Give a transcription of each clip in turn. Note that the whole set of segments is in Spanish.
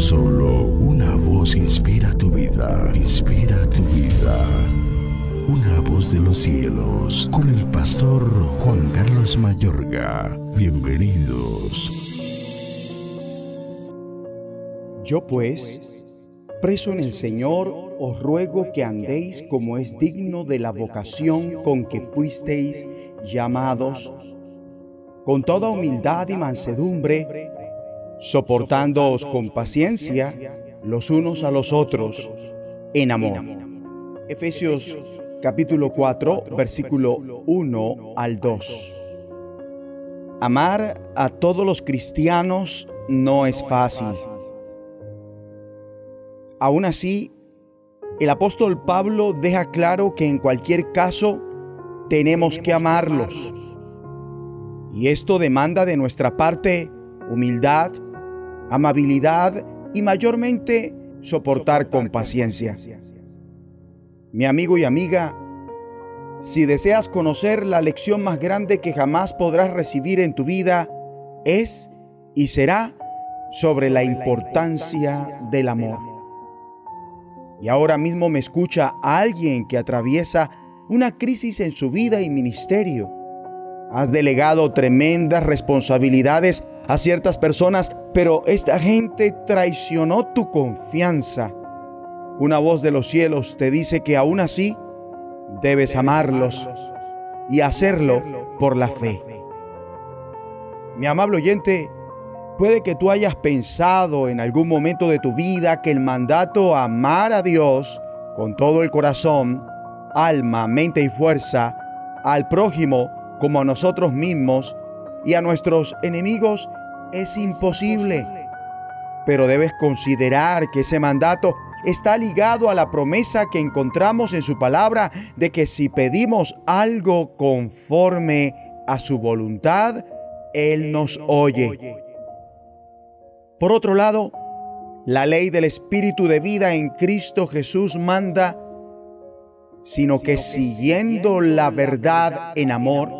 Solo una voz inspira tu vida, inspira tu vida. Una voz de los cielos, con el pastor Juan Carlos Mayorga. Bienvenidos. Yo pues, preso en el Señor, os ruego que andéis como es digno de la vocación con que fuisteis llamados, con toda humildad y mansedumbre, soportándoos con paciencia los unos a los otros en amor. Efesios capítulo 4, versículo 1 al 2. Amar a todos los cristianos no es fácil. Aún así, el apóstol Pablo deja claro que en cualquier caso tenemos que amarlos. Y esto demanda de nuestra parte humildad, amabilidad y mayormente soportar con paciencia. Mi amigo y amiga, si deseas conocer la lección más grande que jamás podrás recibir en tu vida, es y será sobre la importancia del amor. Y ahora mismo me escucha alguien que atraviesa una crisis en su vida y ministerio. Has delegado tremendas responsabilidades a ciertas personas, pero esta gente traicionó tu confianza una voz de los cielos te dice que aún así debes amarlos y hacerlo por la fe. Mi amable oyente, puede que tú hayas pensado en algún momento de tu vida que el mandato a amar a Dios con todo el corazón, alma, mente y fuerza, al prójimo como a nosotros mismos y a nuestros enemigos es imposible. Pero debes considerar que ese mandato está ligado a la promesa que encontramos en su palabra de que si pedimos algo conforme a su voluntad, Él nos oye. Por otro lado, la ley del Espíritu de vida en Cristo Jesús manda, sino que siguiendo la verdad en amor,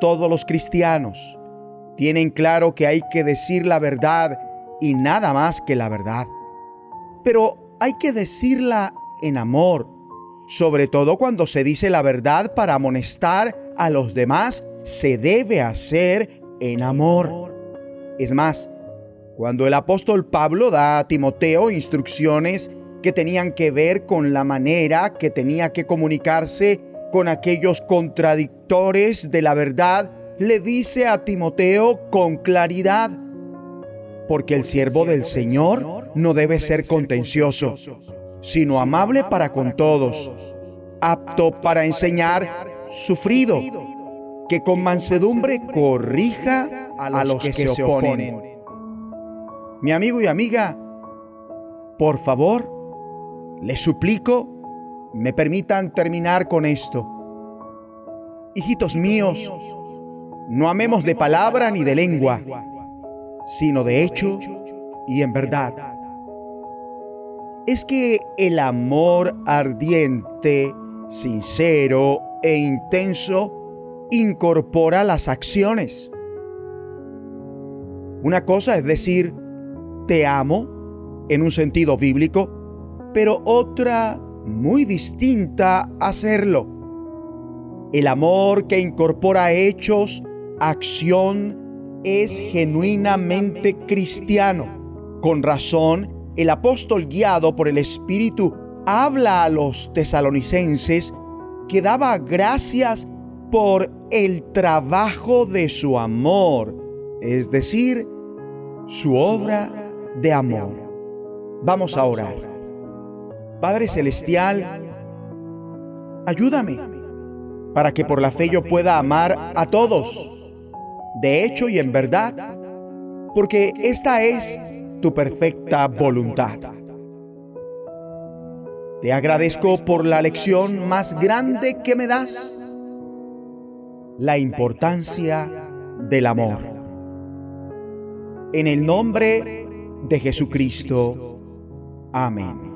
Todos los cristianos tienen claro que hay que decir la verdad y nada más que la verdad. Pero hay que decirla en amor, sobre todo cuando se dice la verdad para amonestar a los demás, se debe hacer en amor. Es más, cuando el apóstol Pablo da a Timoteo instrucciones que tenían que ver con la manera que tenía que comunicarse con aquellos contradictores de la verdad, le dice a Timoteo con claridad, porque el siervo del Señor no debe ser contencioso, sino amable para con todos, apto para enseñar, sufrido, que con mansedumbre corrija a los que se oponen. Mi amigo y amiga, por favor, les suplico, me permitan terminar con esto. Hijitos míos, no amemos de palabra ni de lengua, sino de hecho y en verdad. Es que el amor ardiente, sincero e intenso incorpora las acciones. Una cosa es decir, te amo en un sentido bíblico, pero otra muy distinta hacerlo. El amor que incorpora hechos, acción es genuinamente cristiano. Con razón, el apóstol guiado por el Espíritu habla a los tesalonicenses que daba gracias por el trabajo de su amor, es decir, su obra de amor. Vamos a orar. Padre Celestial, ayúdame para que por la fe yo pueda amar a todos de hecho y en verdad, porque esta es tu perfecta voluntad. Te agradezco por la lección más grande que me das, la importancia del amor. En el nombre de Jesucristo. Amén.